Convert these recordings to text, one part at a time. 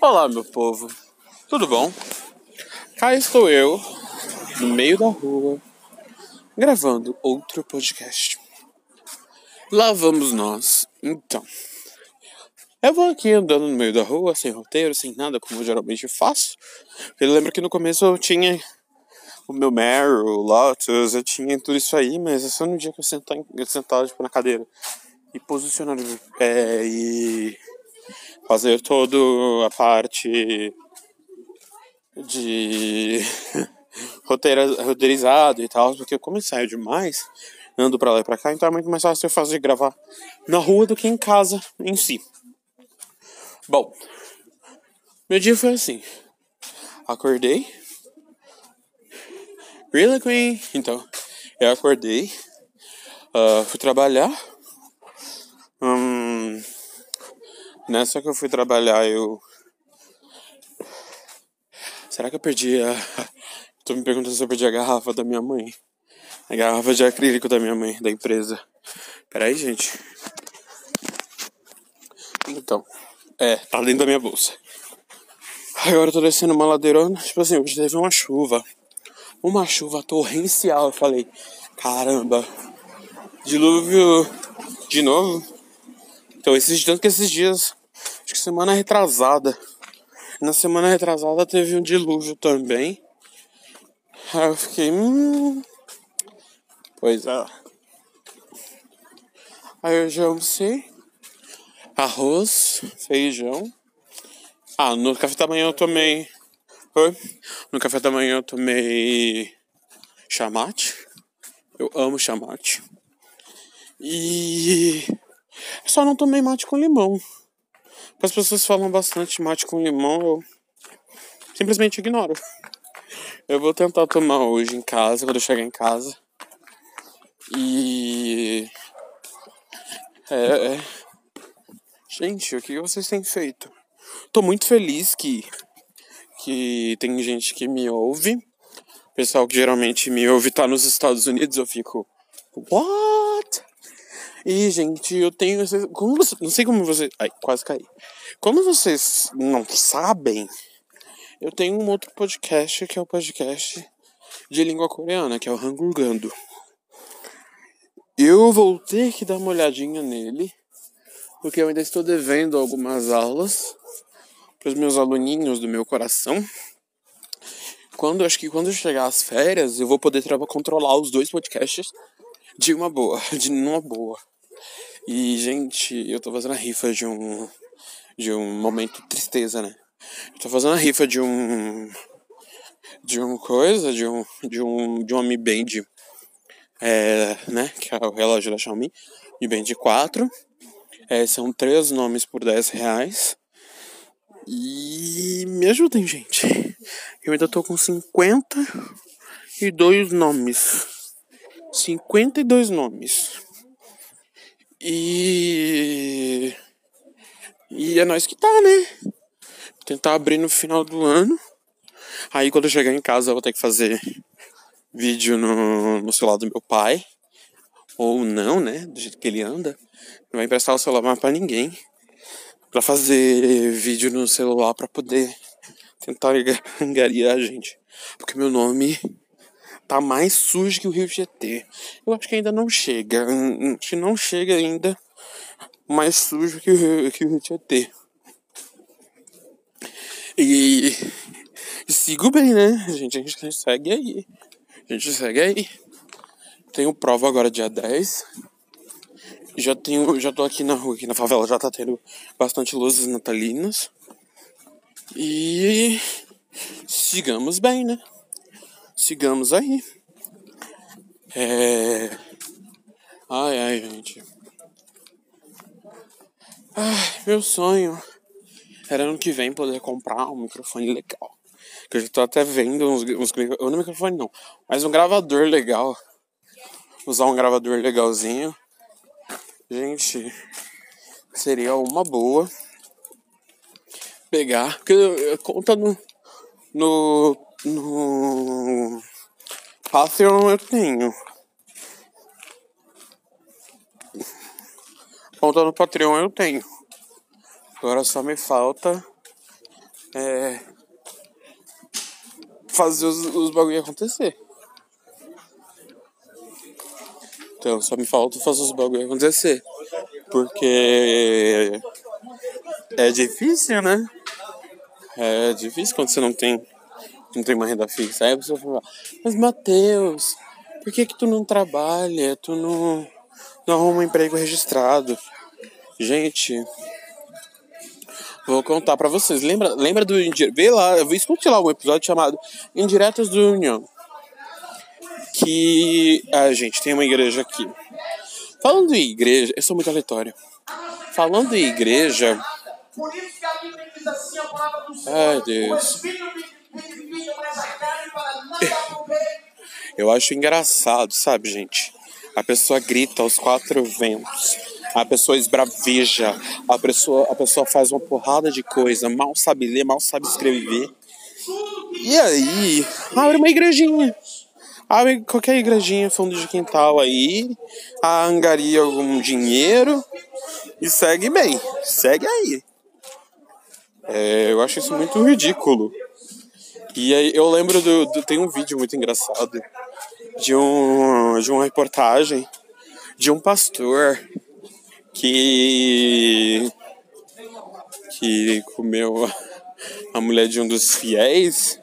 Olá, meu povo, tudo bom? Cá estou eu, no meio da rua, gravando outro podcast. Lá vamos nós, então. Eu vou aqui andando no meio da rua, sem roteiro, sem nada, como eu geralmente faço. Eu lembro que no começo eu tinha o meu Meryl, o Lotus, eu tinha tudo isso aí, mas é só no dia que eu sentar, eu sentar tipo, na cadeira e posicionar é, e fazer toda a parte de roteirizado e tal, porque como eu saio demais, ando pra lá e pra cá, então é muito mais fácil eu fazer gravar na rua do que em casa em si. Bom, meu dia foi assim. Acordei. Really, Queen? Então, eu acordei. Uh, fui trabalhar. Hum, nessa que eu fui trabalhar, eu. Será que eu perdi a. Tô me perguntando se eu perdi a garrafa da minha mãe. A garrafa de acrílico da minha mãe, da empresa. Peraí, gente. Então, é, tá dentro da minha bolsa. Agora eu tô descendo uma ladeirona. Tipo assim, hoje teve uma chuva. Uma chuva torrencial. Eu falei, caramba, dilúvio de novo. Então, esses, tanto que esses dias, que semana retrasada, na semana retrasada teve um dilúvio também. Aí eu fiquei, hum. Pois é. Aí eu já almocei. Arroz, feijão. Ah, no café da manhã eu tomei. Oi? No café da manhã eu tomei chamate. Eu amo chamate. E só não tomei mate com limão. As pessoas falam bastante mate com limão, eu simplesmente ignoro. Eu vou tentar tomar hoje em casa, quando eu chegar em casa. E. É, é. Gente, o que vocês têm feito? Tô muito feliz que, que tem gente que me ouve. O pessoal que geralmente me ouve tá nos Estados Unidos, eu fico. What? E, gente, eu tenho. Como você, não sei como você. Ai, quase caí. Como vocês não sabem, eu tenho um outro podcast que é o podcast de língua coreana, que é o Hangulgando. Eu vou ter que dar uma olhadinha nele, porque eu ainda estou devendo algumas aulas para os meus aluninhos do meu coração. Quando acho que quando chegar as férias, eu vou poder controlar os dois podcasts de uma boa, de uma boa. E, gente, eu tô fazendo a rifa de um. De um momento de tristeza, né? Eu tô fazendo a rifa de um. De uma coisa, de um. De um. De um Mi Band. É, né? Que é o relógio da Xiaomi. Mi Band 4. É, são três nomes por 10 reais. E me ajudem, gente. Eu ainda tô com 52 nomes. 52 nomes. E. E é nós que tá, né? Tentar abrir no final do ano. Aí quando eu chegar em casa eu vou ter que fazer vídeo no, no celular do meu pai. Ou não, né? Do jeito que ele anda. Não vai emprestar o celular pra ninguém. Pra fazer vídeo no celular pra poder tentar angariar a gente. Porque meu nome tá mais sujo que o Rio Tietê. Eu acho que ainda não chega. Hum, hum, acho que não chega ainda mais sujo que o Rio, que o Rio Tietê. E, e sigo bem, né? A gente, a gente segue aí. A gente segue aí. Tenho prova agora dia 10. Já tenho, já tô aqui na rua, aqui na favela, já tá tendo bastante luzes natalinas. E sigamos bem, né? Sigamos aí. É. Ai, ai, gente. Ai, meu sonho era ano que vem poder comprar um microfone legal. Que eu já tô até vendo uns, uns não microfone não, mas um gravador legal. Usar um gravador legalzinho. Gente, seria uma boa pegar, porque conta no no no Patreon eu tenho. Conta no Patreon eu tenho. Agora só me falta é, fazer os, os bagulho acontecer. Então, só me falta fazer os bagulho acontecer. Porque é difícil, né? É difícil quando você não tem, não tem uma renda fixa. Aí a pessoa fala, mas Matheus, por que que tu não trabalha? Tu não, não arruma um emprego registrado? Gente, vou contar pra vocês. Lembra, lembra do... Vê lá, escutar lá um episódio chamado Indiretas do União. Que... Ah, gente, tem uma igreja aqui. Falando em igreja... Eu sou muito aleatório. Falando em igreja... Por isso Eu acho engraçado, sabe, gente? A pessoa grita aos quatro ventos. A pessoa esbraveja. A pessoa, a pessoa faz uma porrada de coisa. Mal sabe ler, mal sabe escrever. E aí, abre uma igrejinha. Abre qualquer igrejinha, fundo de quintal aí. Angaria algum dinheiro. E segue bem. Segue aí. É, eu acho isso muito ridículo. E aí eu lembro do, do, Tem um vídeo muito engraçado de, um, de uma reportagem de um pastor que. que comeu a mulher de um dos fiéis.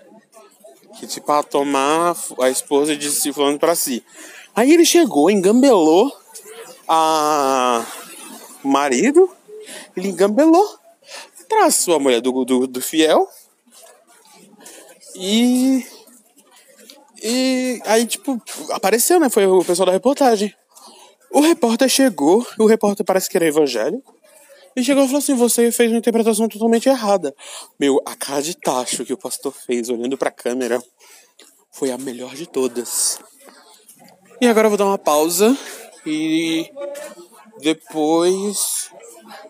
Que tipo, a tomar a esposa de si falando pra si. Aí ele chegou, engambelou a marido, ele engambelou traçou a mulher do, do, do fiel. E. E aí, tipo, apareceu, né? Foi o pessoal da reportagem. O repórter chegou, o repórter parece que era evangélico. E chegou e falou assim: Você fez uma interpretação totalmente errada. Meu, a cara de tacho que o pastor fez olhando pra câmera foi a melhor de todas. E agora eu vou dar uma pausa e depois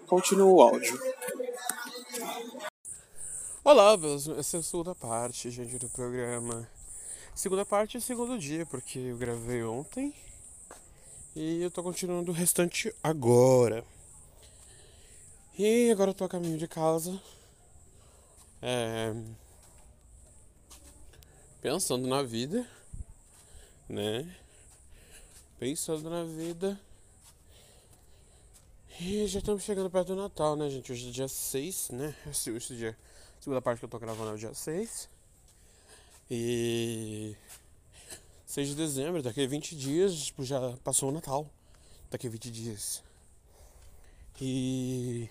continuo o áudio. Olá, essa é a segunda parte, gente, do programa. Segunda parte é segundo dia, porque eu gravei ontem e eu tô continuando o restante agora. E agora eu tô a caminho de casa. É, pensando na vida, né? Pensando na vida. E já estamos chegando perto do Natal, né, gente? Hoje é dia 6, né? Esse, esse dia segunda parte que eu tô gravando é o dia 6. E 6 de dezembro, daqui a 20 dias, tipo, já passou o Natal. Daqui a 20 dias. E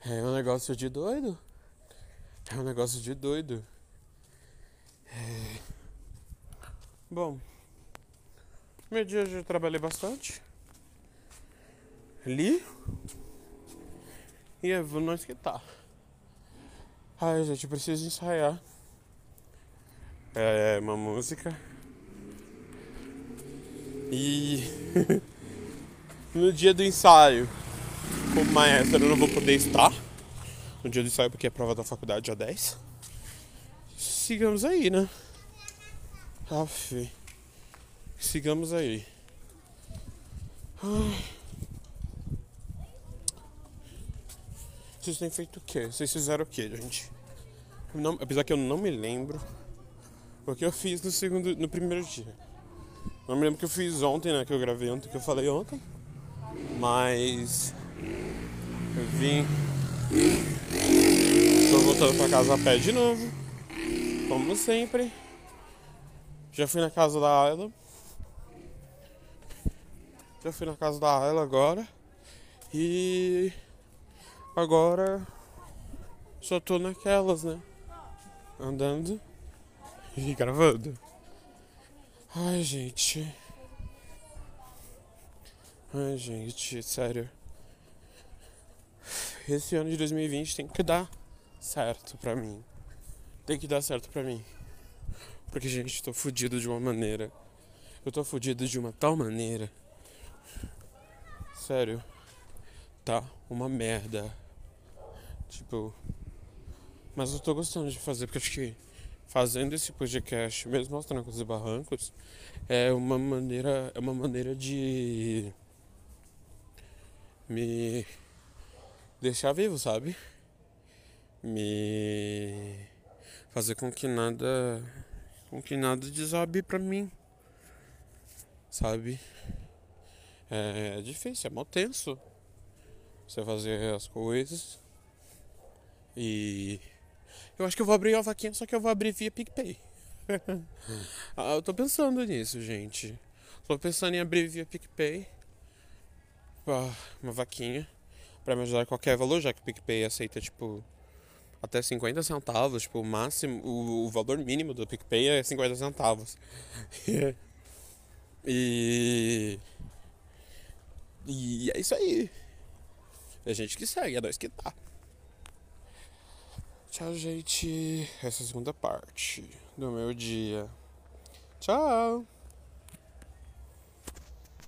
é um negócio de doido. É um negócio de doido. É... Bom, meu dia eu já trabalhei bastante. Li. E é nós que tá. Ai, gente, preciso ensaiar. É uma música. E no dia do ensaio, como maestro, eu não vou poder estar. No dia do ensaio, porque é prova da faculdade dia 10. Sigamos aí, né? Aff. Sigamos aí. Ai. Vocês têm feito o quê? Vocês fizeram o quê, gente? Não, apesar que eu não me lembro o que eu fiz no segundo, no primeiro dia. Não me lembro que eu fiz ontem, né? Que eu gravei ontem, que eu falei ontem. Mas eu vim. Tô voltando pra casa a pé de novo. Como sempre. Já fui na casa da Ayla. Já fui na casa da Ayla agora. E Agora só tô naquelas, né? Andando e gravando. Ai, gente. Ai, gente, sério. Esse ano de 2020 tem que dar certo pra mim. Tem que dar certo pra mim. Porque, gente, tô fudido de uma maneira. Eu tô fudido de uma tal maneira. Sério. Tá uma merda. Tipo. Mas eu tô gostando de fazer, porque acho que fazendo esse podcast, mesmo aos trancos e barrancos, é uma maneira. É uma maneira de me deixar vivo, sabe? me fazer com que nada com que nada desabe pra mim. Sabe? É, é difícil, é mó tenso você fazer as coisas. E eu acho que eu vou abrir a vaquinha, só que eu vou abrir via PicPay. ah, eu tô pensando nisso, gente. Tô pensando em abrir via PicPay. Uma vaquinha. Pra me ajudar a qualquer valor, já que o PicPay aceita, tipo, até 50 centavos. Tipo, o máximo, o, o valor mínimo do PicPay é 50 centavos. e. E é isso aí. É gente que segue, é nós que tá. Tchau, gente. Essa é a segunda parte do meu dia. Tchau!